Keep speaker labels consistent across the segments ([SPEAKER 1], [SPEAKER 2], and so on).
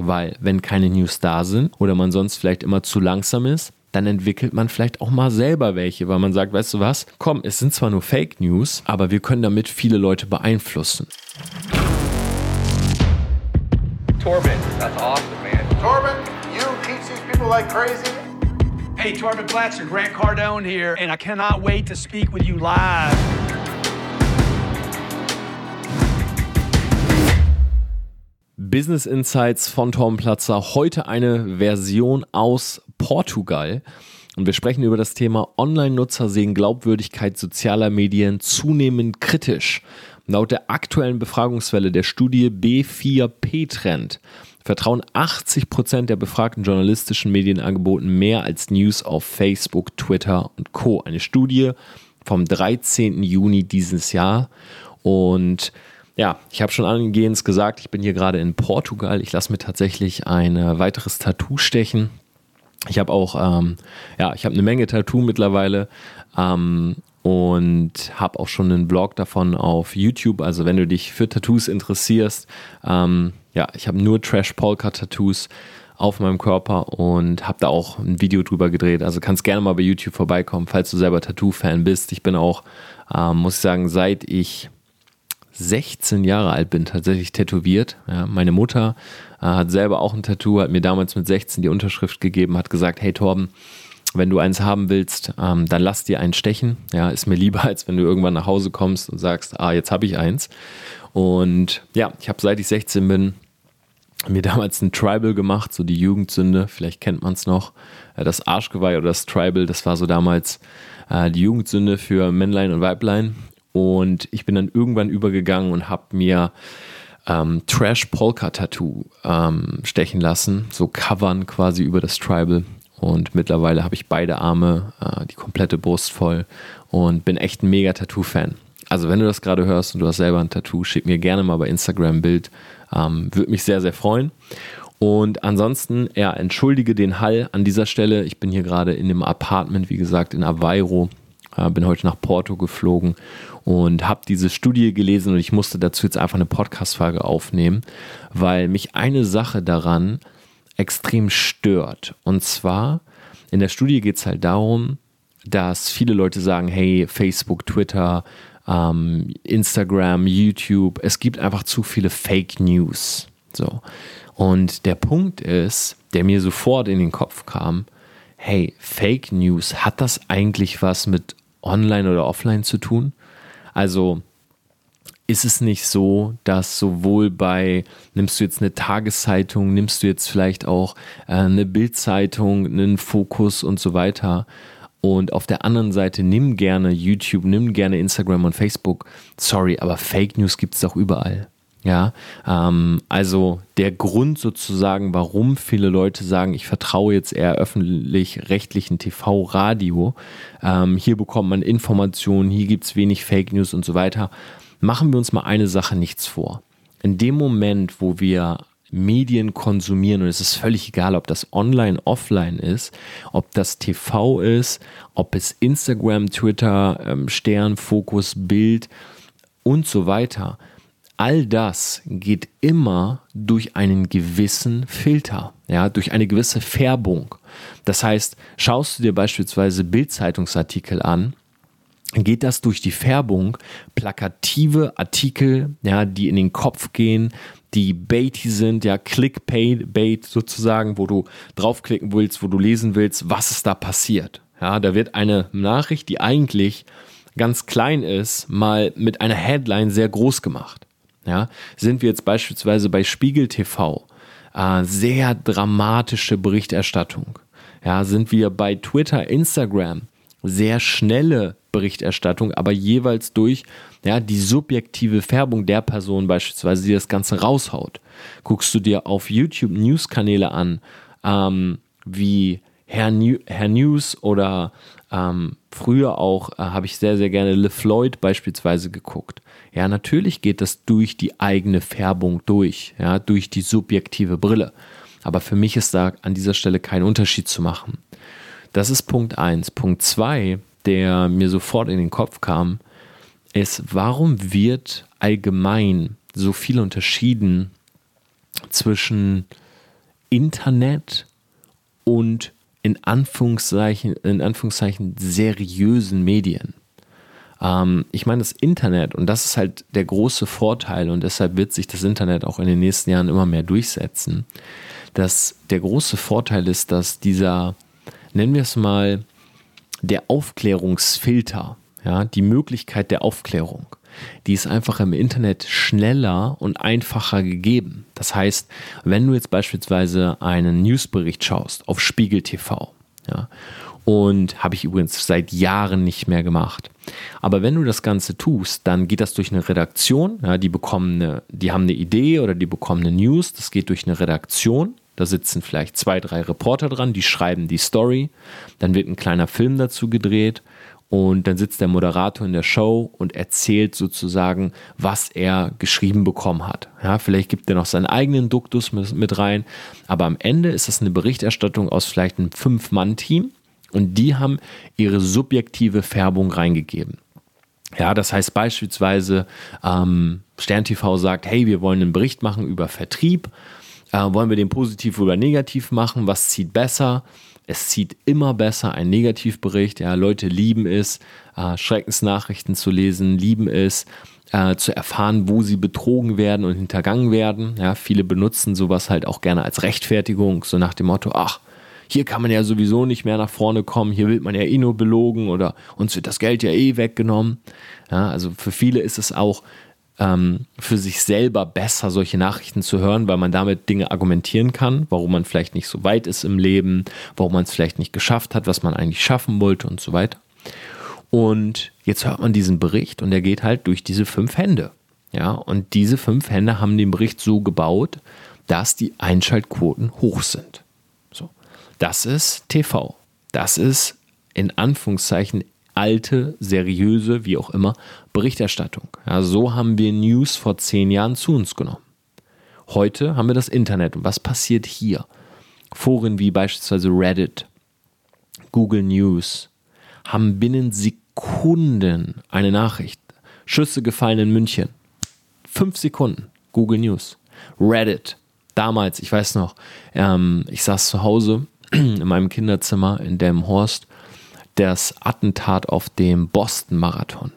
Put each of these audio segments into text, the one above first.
[SPEAKER 1] Weil wenn keine News da sind oder man sonst vielleicht immer zu langsam ist, dann entwickelt man vielleicht auch mal selber welche, weil man sagt, weißt du was, komm, es sind zwar nur Fake News, aber wir können damit viele Leute beeinflussen.
[SPEAKER 2] Torben, that's awesome, man.
[SPEAKER 3] Torben, you teach these people like crazy.
[SPEAKER 4] Hey, Torben Blatcher, Grant Cardone here, and I cannot wait to speak with you live.
[SPEAKER 1] Business Insights von Tom Platzer. Heute eine Version aus Portugal. Und wir sprechen über das Thema Online-Nutzer sehen Glaubwürdigkeit sozialer Medien zunehmend kritisch. Laut der aktuellen Befragungswelle der Studie B4P Trend vertrauen 80 Prozent der befragten journalistischen Medienangeboten mehr als News auf Facebook, Twitter und Co. Eine Studie vom 13. Juni dieses Jahr. Und ja, ich habe schon angehend gesagt, ich bin hier gerade in Portugal. Ich lasse mir tatsächlich ein äh, weiteres Tattoo stechen. Ich habe auch, ähm, ja, ich habe eine Menge Tattoo mittlerweile ähm, und habe auch schon einen Blog davon auf YouTube. Also wenn du dich für Tattoos interessierst, ähm, ja, ich habe nur Trash Polka Tattoos auf meinem Körper und habe da auch ein Video drüber gedreht. Also kannst gerne mal bei YouTube vorbeikommen, falls du selber Tattoo-Fan bist. Ich bin auch, ähm, muss ich sagen, seit ich 16 Jahre alt bin, tatsächlich tätowiert. Ja, meine Mutter äh, hat selber auch ein Tattoo, hat mir damals mit 16 die Unterschrift gegeben, hat gesagt, hey Torben, wenn du eins haben willst, ähm, dann lass dir eins stechen. Ja, ist mir lieber, als wenn du irgendwann nach Hause kommst und sagst, ah, jetzt habe ich eins. Und ja, ich habe seit ich 16 bin mir damals ein Tribal gemacht, so die Jugendsünde, vielleicht kennt man es noch. Äh, das Arschgeweih oder das Tribal, das war so damals äh, die Jugendsünde für Männlein und Weiblein. Und ich bin dann irgendwann übergegangen und habe mir ähm, Trash Polka Tattoo ähm, stechen lassen, so covern quasi über das Tribal. Und mittlerweile habe ich beide Arme, äh, die komplette Brust voll und bin echt ein mega Tattoo-Fan. Also wenn du das gerade hörst und du hast selber ein Tattoo, schick mir gerne mal bei Instagram ein Bild. Ähm, Würde mich sehr, sehr freuen. Und ansonsten, ja, entschuldige den Hall an dieser Stelle. Ich bin hier gerade in dem Apartment, wie gesagt, in Aveiro. Äh, bin heute nach Porto geflogen und habe diese Studie gelesen und ich musste dazu jetzt einfach eine Podcast-Folge aufnehmen, weil mich eine Sache daran extrem stört. Und zwar, in der Studie geht es halt darum, dass viele Leute sagen, hey, Facebook, Twitter, ähm, Instagram, YouTube, es gibt einfach zu viele Fake News. So. Und der Punkt ist, der mir sofort in den Kopf kam, hey, Fake News, hat das eigentlich was mit Online oder Offline zu tun? Also ist es nicht so, dass sowohl bei, nimmst du jetzt eine Tageszeitung, nimmst du jetzt vielleicht auch äh, eine Bildzeitung, einen Fokus und so weiter. Und auf der anderen Seite nimm gerne YouTube, nimm gerne Instagram und Facebook. Sorry, aber Fake News gibt es doch überall. Ja, ähm, also der Grund sozusagen, warum viele Leute sagen, ich vertraue jetzt eher öffentlich-rechtlichen TV, Radio, ähm, hier bekommt man Informationen, hier gibt es wenig Fake News und so weiter. Machen wir uns mal eine Sache nichts vor. In dem Moment, wo wir Medien konsumieren und es ist völlig egal, ob das online, offline ist, ob das TV ist, ob es Instagram, Twitter, ähm, Stern, Fokus, Bild und so weiter all das geht immer durch einen gewissen Filter, ja, durch eine gewisse Färbung. Das heißt, schaust du dir beispielsweise Bildzeitungsartikel an, geht das durch die Färbung, plakative Artikel, ja, die in den Kopf gehen, die baity sind, ja, Clickbait sozusagen, wo du draufklicken willst, wo du lesen willst, was ist da passiert. Ja, da wird eine Nachricht, die eigentlich ganz klein ist, mal mit einer Headline sehr groß gemacht. Ja, sind wir jetzt beispielsweise bei Spiegel TV, äh, sehr dramatische Berichterstattung. Ja, sind wir bei Twitter, Instagram, sehr schnelle Berichterstattung, aber jeweils durch ja, die subjektive Färbung der Person beispielsweise, die das Ganze raushaut. Guckst du dir auf YouTube News-Kanäle an, ähm, wie Herr, New Herr News oder ähm, früher auch äh, habe ich sehr, sehr gerne Le Floyd beispielsweise geguckt. Ja, natürlich geht das durch die eigene Färbung durch, ja, durch die subjektive Brille. Aber für mich ist da an dieser Stelle kein Unterschied zu machen. Das ist Punkt 1. Punkt 2, der mir sofort in den Kopf kam, ist, warum wird allgemein so viel unterschieden zwischen Internet und in Anführungszeichen, in Anführungszeichen seriösen Medien. Ähm, ich meine, das Internet, und das ist halt der große Vorteil, und deshalb wird sich das Internet auch in den nächsten Jahren immer mehr durchsetzen, dass der große Vorteil ist, dass dieser, nennen wir es mal, der Aufklärungsfilter, ja, die Möglichkeit der Aufklärung, die ist einfach im Internet schneller und einfacher gegeben. Das heißt, wenn du jetzt beispielsweise einen Newsbericht schaust auf Spiegel TV, ja, und habe ich übrigens seit Jahren nicht mehr gemacht. Aber wenn du das Ganze tust, dann geht das durch eine Redaktion. Ja, die bekommen eine, die haben eine Idee oder die bekommen eine News. Das geht durch eine Redaktion. Da sitzen vielleicht zwei, drei Reporter dran, die schreiben die Story. Dann wird ein kleiner Film dazu gedreht und dann sitzt der Moderator in der Show und erzählt sozusagen, was er geschrieben bekommen hat. Ja, vielleicht gibt er noch seinen eigenen Duktus mit rein, aber am Ende ist das eine Berichterstattung aus vielleicht einem Fünf-Mann-Team und die haben ihre subjektive Färbung reingegeben. Ja, das heißt beispielsweise, ähm, Stern TV sagt, hey, wir wollen einen Bericht machen über Vertrieb. Äh, wollen wir den positiv oder negativ machen? Was zieht besser? Es zieht immer besser ein Negativbericht. Ja, Leute lieben es, äh, Schreckensnachrichten zu lesen, lieben es, äh, zu erfahren, wo sie betrogen werden und hintergangen werden. Ja, viele benutzen sowas halt auch gerne als Rechtfertigung, so nach dem Motto, ach, hier kann man ja sowieso nicht mehr nach vorne kommen, hier wird man ja eh nur belogen oder uns wird das Geld ja eh weggenommen. Ja, also für viele ist es auch ähm, für sich selber besser, solche Nachrichten zu hören, weil man damit Dinge argumentieren kann, warum man vielleicht nicht so weit ist im Leben, warum man es vielleicht nicht geschafft hat, was man eigentlich schaffen wollte und so weiter. Und jetzt hört man diesen Bericht und der geht halt durch diese fünf Hände. Ja, und diese fünf Hände haben den Bericht so gebaut, dass die Einschaltquoten hoch sind. So. Das ist TV. Das ist in Anführungszeichen alte, seriöse, wie auch immer, Berichterstattung. Ja, so haben wir News vor zehn Jahren zu uns genommen. Heute haben wir das Internet. Und was passiert hier? Foren wie beispielsweise Reddit, Google News haben binnen Sekunden eine Nachricht. Schüsse gefallen in München. Fünf Sekunden. Google News. Reddit. Damals, ich weiß noch, ähm, ich saß zu Hause in meinem Kinderzimmer in Delmenhorst das Attentat auf dem Boston Marathon.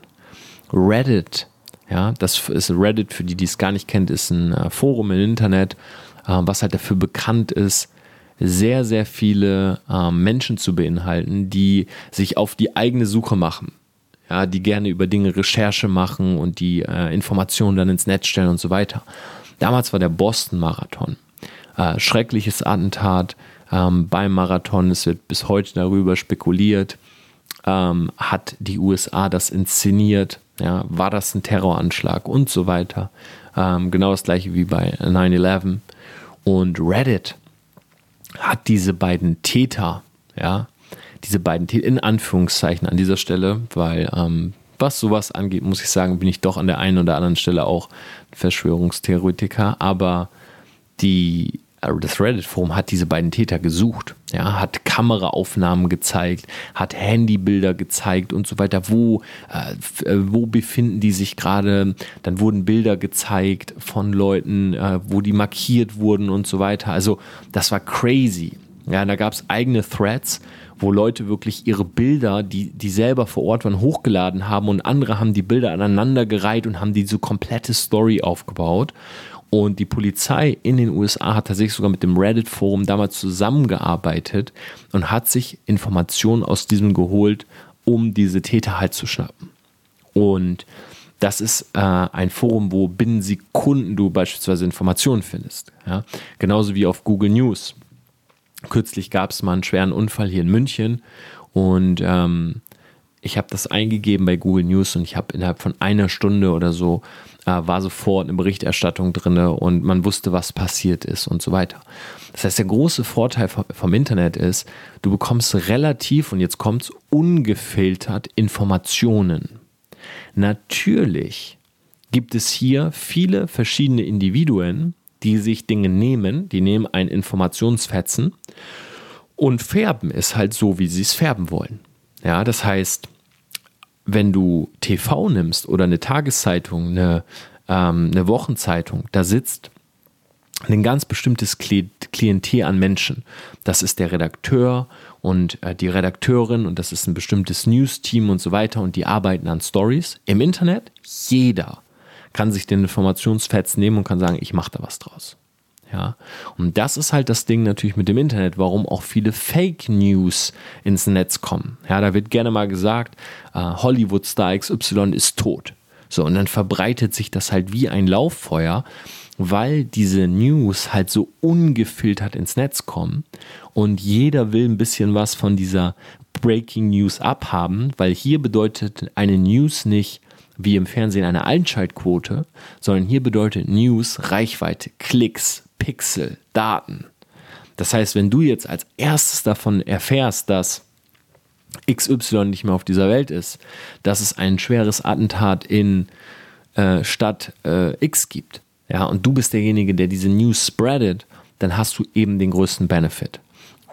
[SPEAKER 1] Reddit, ja, das ist Reddit, für die, die es gar nicht kennt, ist ein äh, Forum im Internet, äh, was halt dafür bekannt ist, sehr, sehr viele äh, Menschen zu beinhalten, die sich auf die eigene Suche machen. Ja, die gerne über Dinge Recherche machen und die äh, Informationen dann ins Netz stellen und so weiter. Damals war der Boston Marathon. Äh, schreckliches Attentat ähm, beim Marathon. Es wird bis heute darüber spekuliert ähm, hat die USA das inszeniert? Ja, war das ein Terroranschlag und so weiter? Ähm, genau das gleiche wie bei 9-11. Und Reddit hat diese beiden Täter, ja, diese beiden Täter in Anführungszeichen an dieser Stelle, weil ähm, was sowas angeht, muss ich sagen, bin ich doch an der einen oder anderen Stelle auch Verschwörungstheoretiker, aber die das Reddit-Forum hat diese beiden Täter gesucht, ja, hat Kameraaufnahmen gezeigt, hat Handybilder gezeigt und so weiter. Wo, äh, wo befinden die sich gerade? Dann wurden Bilder gezeigt von Leuten, äh, wo die markiert wurden und so weiter. Also das war crazy. Ja, da gab es eigene Threads, wo Leute wirklich ihre Bilder, die, die selber vor Ort waren, hochgeladen haben und andere haben die Bilder aneinandergereiht und haben diese komplette Story aufgebaut. Und die Polizei in den USA hat tatsächlich sogar mit dem Reddit-Forum damals zusammengearbeitet und hat sich Informationen aus diesem geholt, um diese Täter halt zu schnappen. Und das ist äh, ein Forum, wo binnen Sekunden du beispielsweise Informationen findest. Ja? Genauso wie auf Google News. Kürzlich gab es mal einen schweren Unfall hier in München und ähm, ich habe das eingegeben bei Google News und ich habe innerhalb von einer Stunde oder so äh, war sofort eine Berichterstattung drin und man wusste, was passiert ist und so weiter. Das heißt, der große Vorteil vom, vom Internet ist, du bekommst relativ, und jetzt kommt es, ungefiltert Informationen. Natürlich gibt es hier viele verschiedene Individuen, die sich Dinge nehmen, die nehmen ein Informationsfetzen und färben es halt so, wie sie es färben wollen. Ja, das heißt, wenn du TV nimmst oder eine Tageszeitung, eine, ähm, eine Wochenzeitung, da sitzt ein ganz bestimmtes Klientel an Menschen. Das ist der Redakteur und äh, die Redakteurin und das ist ein bestimmtes News-Team und so weiter und die arbeiten an Stories. Im Internet, jeder kann sich den Informationsfetzen nehmen und kann sagen, ich mache da was draus. Ja, und das ist halt das Ding natürlich mit dem Internet, warum auch viele Fake News ins Netz kommen. Ja, da wird gerne mal gesagt, äh, Hollywood-Star XY ist tot. So, und dann verbreitet sich das halt wie ein Lauffeuer weil diese News halt so ungefiltert ins Netz kommen und jeder will ein bisschen was von dieser Breaking News abhaben, weil hier bedeutet eine News nicht wie im Fernsehen eine Einschaltquote, sondern hier bedeutet News Reichweite, Klicks, Pixel, Daten. Das heißt, wenn du jetzt als erstes davon erfährst, dass XY nicht mehr auf dieser Welt ist, dass es ein schweres Attentat in äh, Stadt äh, X gibt, ja, und du bist derjenige, der diese News spreadet, dann hast du eben den größten Benefit.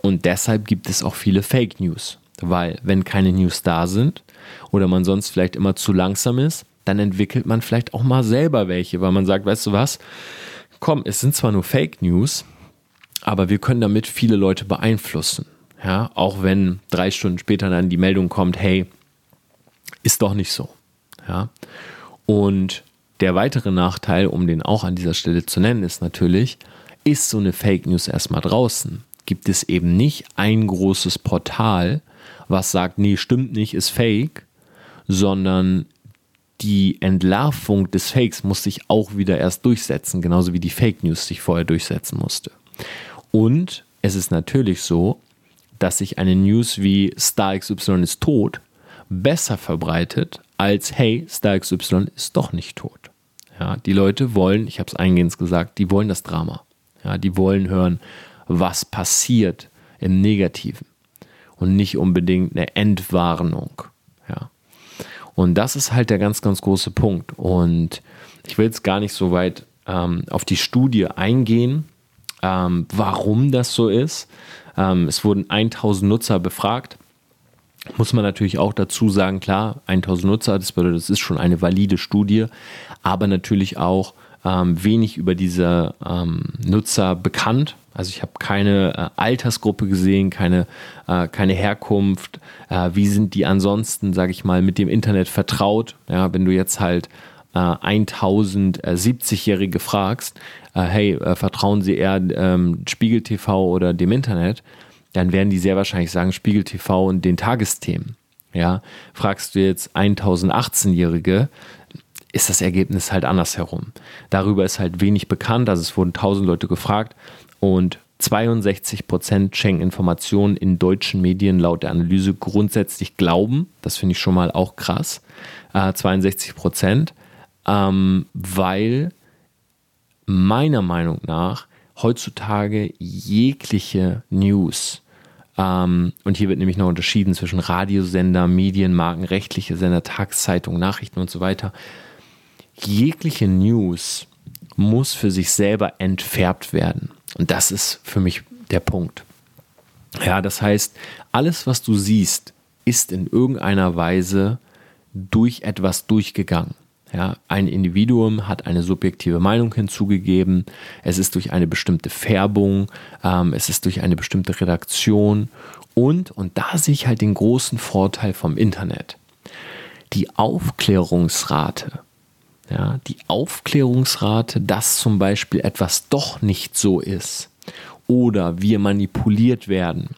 [SPEAKER 1] Und deshalb gibt es auch viele Fake News, weil wenn keine News da sind oder man sonst vielleicht immer zu langsam ist, dann entwickelt man vielleicht auch mal selber welche, weil man sagt, weißt du was, komm, es sind zwar nur Fake News, aber wir können damit viele Leute beeinflussen. Ja, auch wenn drei Stunden später dann die Meldung kommt, hey, ist doch nicht so. Ja, und der weitere Nachteil, um den auch an dieser Stelle zu nennen, ist natürlich, ist so eine Fake News erstmal draußen, gibt es eben nicht ein großes Portal, was sagt, nee, stimmt nicht, ist fake, sondern die Entlarvung des Fakes muss sich auch wieder erst durchsetzen, genauso wie die Fake News sich vorher durchsetzen musste. Und es ist natürlich so, dass sich eine News wie Star XY ist tot besser verbreitet als Hey, Star XY ist doch nicht tot. Ja, die Leute wollen, ich habe es eingehend gesagt, die wollen das Drama. Ja, die wollen hören, was passiert im Negativen und nicht unbedingt eine Entwarnung. Ja. Und das ist halt der ganz, ganz große Punkt. Und ich will jetzt gar nicht so weit ähm, auf die Studie eingehen, ähm, warum das so ist. Ähm, es wurden 1000 Nutzer befragt muss man natürlich auch dazu sagen, klar, 1000 Nutzer, das bedeutet, das ist schon eine valide Studie, aber natürlich auch ähm, wenig über diese ähm, Nutzer bekannt. Also ich habe keine äh, Altersgruppe gesehen, keine, äh, keine Herkunft. Äh, wie sind die ansonsten, sage ich mal, mit dem Internet vertraut? Ja, wenn du jetzt halt 1070-Jährige fragst, äh, hey, äh, vertrauen sie eher ähm, Spiegel TV oder dem Internet? dann werden die sehr wahrscheinlich sagen Spiegel TV und den Tagesthemen. Ja, fragst du jetzt 1018-Jährige, ist das Ergebnis halt andersherum. Darüber ist halt wenig bekannt, also es wurden 1000 Leute gefragt und 62 Prozent schenken Informationen in deutschen Medien laut der Analyse grundsätzlich Glauben. Das finde ich schon mal auch krass. Äh, 62 Prozent, ähm, weil meiner Meinung nach heutzutage jegliche News ähm, und hier wird nämlich noch unterschieden zwischen Radiosender, Medienmarken, rechtliche Sender, Tageszeitung, Nachrichten und so weiter. Jegliche News muss für sich selber entfärbt werden. Und das ist für mich der Punkt. Ja, das heißt, alles, was du siehst, ist in irgendeiner Weise durch etwas durchgegangen. Ja, ein Individuum hat eine subjektive Meinung hinzugegeben. Es ist durch eine bestimmte Färbung, ähm, es ist durch eine bestimmte Redaktion und, und da sehe ich halt den großen Vorteil vom Internet. Die Aufklärungsrate, ja, die Aufklärungsrate, dass zum Beispiel etwas doch nicht so ist oder wir manipuliert werden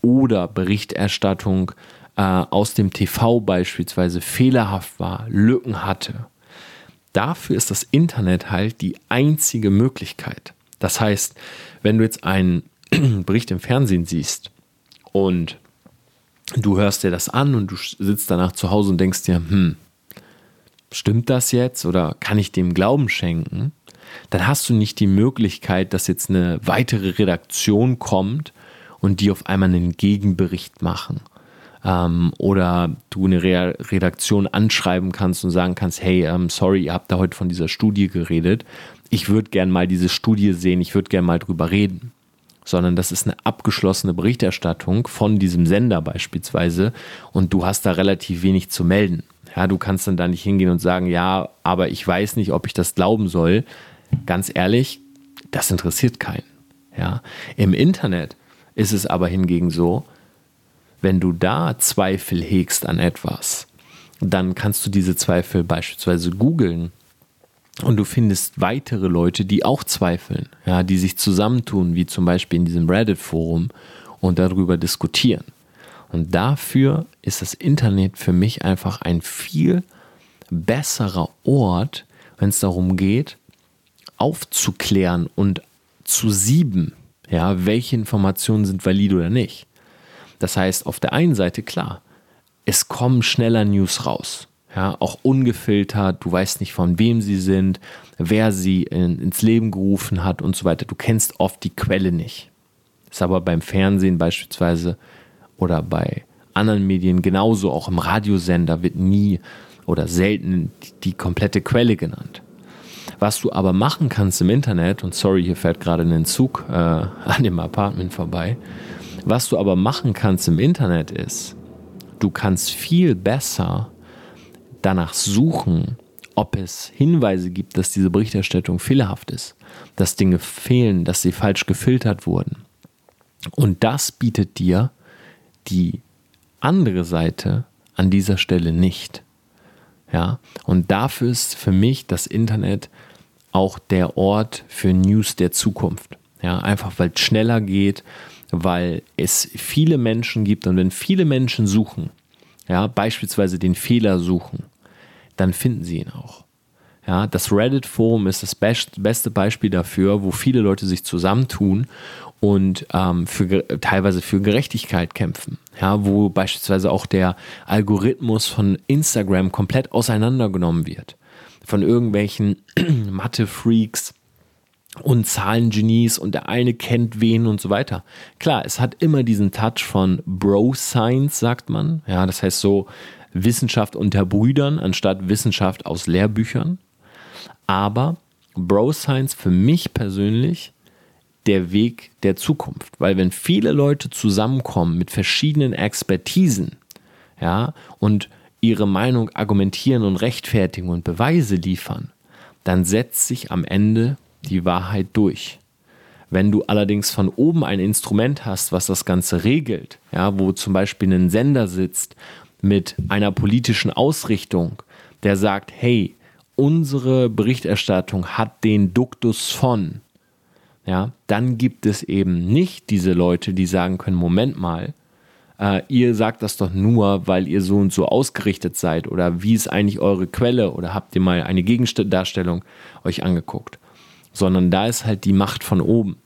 [SPEAKER 1] oder Berichterstattung äh, aus dem TV beispielsweise fehlerhaft war, Lücken hatte dafür ist das Internet halt die einzige Möglichkeit. Das heißt, wenn du jetzt einen Bericht im Fernsehen siehst und du hörst dir das an und du sitzt danach zu Hause und denkst dir, hm, stimmt das jetzt oder kann ich dem Glauben schenken? Dann hast du nicht die Möglichkeit, dass jetzt eine weitere Redaktion kommt und die auf einmal einen Gegenbericht machen ähm, oder du eine Re Redaktion anschreiben kannst und sagen kannst, hey, ähm, sorry, ihr habt da heute von dieser Studie geredet. Ich würde gern mal diese Studie sehen, ich würde gern mal drüber reden. Sondern das ist eine abgeschlossene Berichterstattung von diesem Sender beispielsweise und du hast da relativ wenig zu melden. Ja, du kannst dann da nicht hingehen und sagen, ja, aber ich weiß nicht, ob ich das glauben soll. Ganz ehrlich, das interessiert keinen. Ja? Im Internet ist es aber hingegen so, wenn du da Zweifel hegst an etwas, dann kannst du diese Zweifel beispielsweise googeln und du findest weitere Leute, die auch zweifeln, ja, die sich zusammentun, wie zum Beispiel in diesem Reddit-Forum und darüber diskutieren. Und dafür ist das Internet für mich einfach ein viel besserer Ort, wenn es darum geht, aufzuklären und zu sieben, ja, welche Informationen sind valide oder nicht. Das heißt, auf der einen Seite klar, es kommen schneller News raus. Ja, auch ungefiltert, du weißt nicht von wem sie sind, wer sie in, ins Leben gerufen hat und so weiter. Du kennst oft die Quelle nicht. Ist aber beim Fernsehen beispielsweise oder bei anderen Medien genauso, auch im Radiosender wird nie oder selten die, komplette Quelle genannt. Was du aber machen kannst im Internet, und sorry, hier fährt gerade ein Zug äh, an dem Apartment vorbei, was du aber machen kannst im Internet ist, du kannst viel besser danach suchen, ob es Hinweise gibt, dass diese Berichterstattung fehlerhaft ist, dass Dinge fehlen, dass sie falsch gefiltert wurden. Und das bietet dir die andere Seite an dieser Stelle nicht. Ja, und dafür ist für mich das Internet auch der Ort für News der Zukunft. Ja, einfach weil es schneller geht, weil es viele Menschen gibt und wenn viele Menschen suchen, ja, beispielsweise den Fehler suchen, dann finden sie ihn auch. Ja, das Reddit-Forum ist das best, beste Beispiel dafür, wo viele Leute sich zusammentun und ähm, für, teilweise für Gerechtigkeit kämpfen. Ja, wo beispielsweise auch der Algorithmus von Instagram komplett auseinandergenommen wird. Von irgendwelchen Mathe-Freaks und Zahlengenies und der eine kennt wen und so weiter. Klar, es hat immer diesen Touch von Bro-Science, sagt man. Ja, das heißt so, Wissenschaft unter Brüdern anstatt Wissenschaft aus Lehrbüchern. Aber Bro Science für mich persönlich der Weg der Zukunft, weil wenn viele Leute zusammenkommen mit verschiedenen Expertisen, ja, und ihre Meinung argumentieren und rechtfertigen und Beweise liefern, dann setzt sich am Ende die Wahrheit durch. Wenn du allerdings von oben ein Instrument hast, was das Ganze regelt, ja, wo zum Beispiel ein Sender sitzt mit einer politischen Ausrichtung, der sagt, hey, unsere Berichterstattung hat den Duktus von, ja, dann gibt es eben nicht diese Leute, die sagen können, Moment mal, äh, ihr sagt das doch nur, weil ihr so und so ausgerichtet seid oder wie ist eigentlich eure Quelle oder habt ihr mal eine Gegendarstellung euch angeguckt, sondern da ist halt die Macht von oben,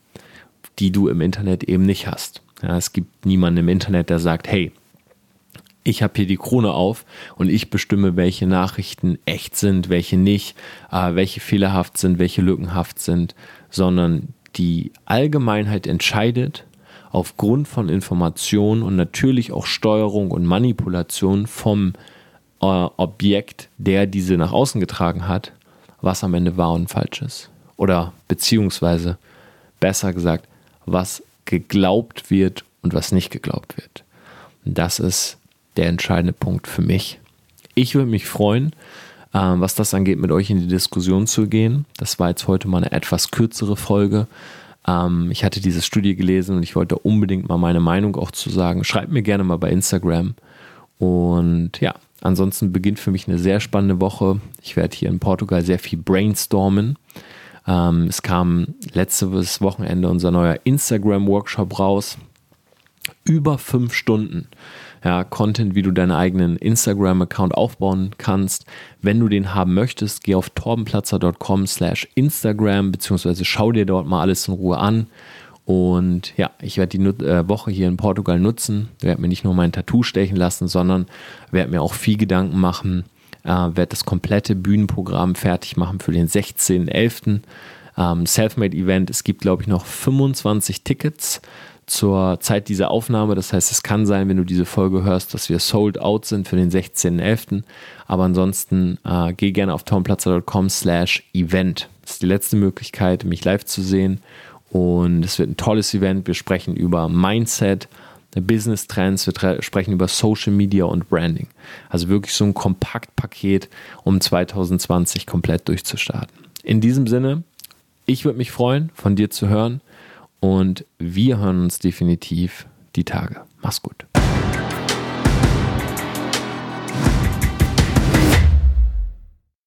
[SPEAKER 1] die du im Internet eben nicht hast. Ja, es gibt niemanden im Internet, der sagt, hey, ich habe hier die Krone auf und ich bestimme, welche Nachrichten echt sind, welche nicht, äh, welche fehlerhaft sind, welche lückenhaft sind, sondern die Allgemeinheit entscheidet aufgrund von Informationen und natürlich auch Steuerung und Manipulation vom äh, Objekt, der diese nach außen getragen hat, was am Ende wahr und falsch ist. Oder beziehungsweise besser gesagt, was geglaubt wird und was nicht geglaubt wird. Und das ist der entscheidende Punkt für mich. Ich würde mich freuen, was das angeht, mit euch in die Diskussion zu gehen. Das war jetzt heute mal eine etwas kürzere Folge. Ähm, ich hatte diese Studie gelesen und ich wollte unbedingt mal meine Meinung auch zu sagen. Schreibt mir gerne mal bei Instagram. Und ja, ansonsten beginnt für mich eine sehr spannende Woche. Ich werde hier in Portugal sehr viel brainstormen. Ähm, es kam letztes Wochenende unser neuer Instagram-Workshop raus. Über fünf Stunden ja, Content, wie du deinen eigenen Instagram-Account aufbauen kannst. Wenn du den haben möchtest, geh auf torbenplatzer.com slash Instagram, beziehungsweise schau dir dort mal alles in Ruhe an. Und ja, ich werde die äh, Woche hier in Portugal nutzen, werde mir nicht nur mein Tattoo stechen lassen, sondern werde mir auch viel Gedanken machen, äh, werde das komplette Bühnenprogramm fertig machen für den 16.11. Ähm, Selfmade-Event. Es gibt, glaube ich, noch 25 Tickets zur Zeit dieser Aufnahme. Das heißt, es kann sein, wenn du diese Folge hörst, dass wir sold out sind für den 16.11. Aber ansonsten äh, geh gerne auf tomplatzer.com slash event. Das ist die letzte Möglichkeit, mich live zu sehen. Und es wird ein tolles Event. Wir sprechen über Mindset, Business Trends, wir sprechen über Social Media und Branding. Also wirklich so ein Kompaktpaket, um 2020 komplett durchzustarten. In diesem Sinne, Ich würde mich freuen, von dir zu hören und wir hören uns definitiv die Tage. Mach's gut.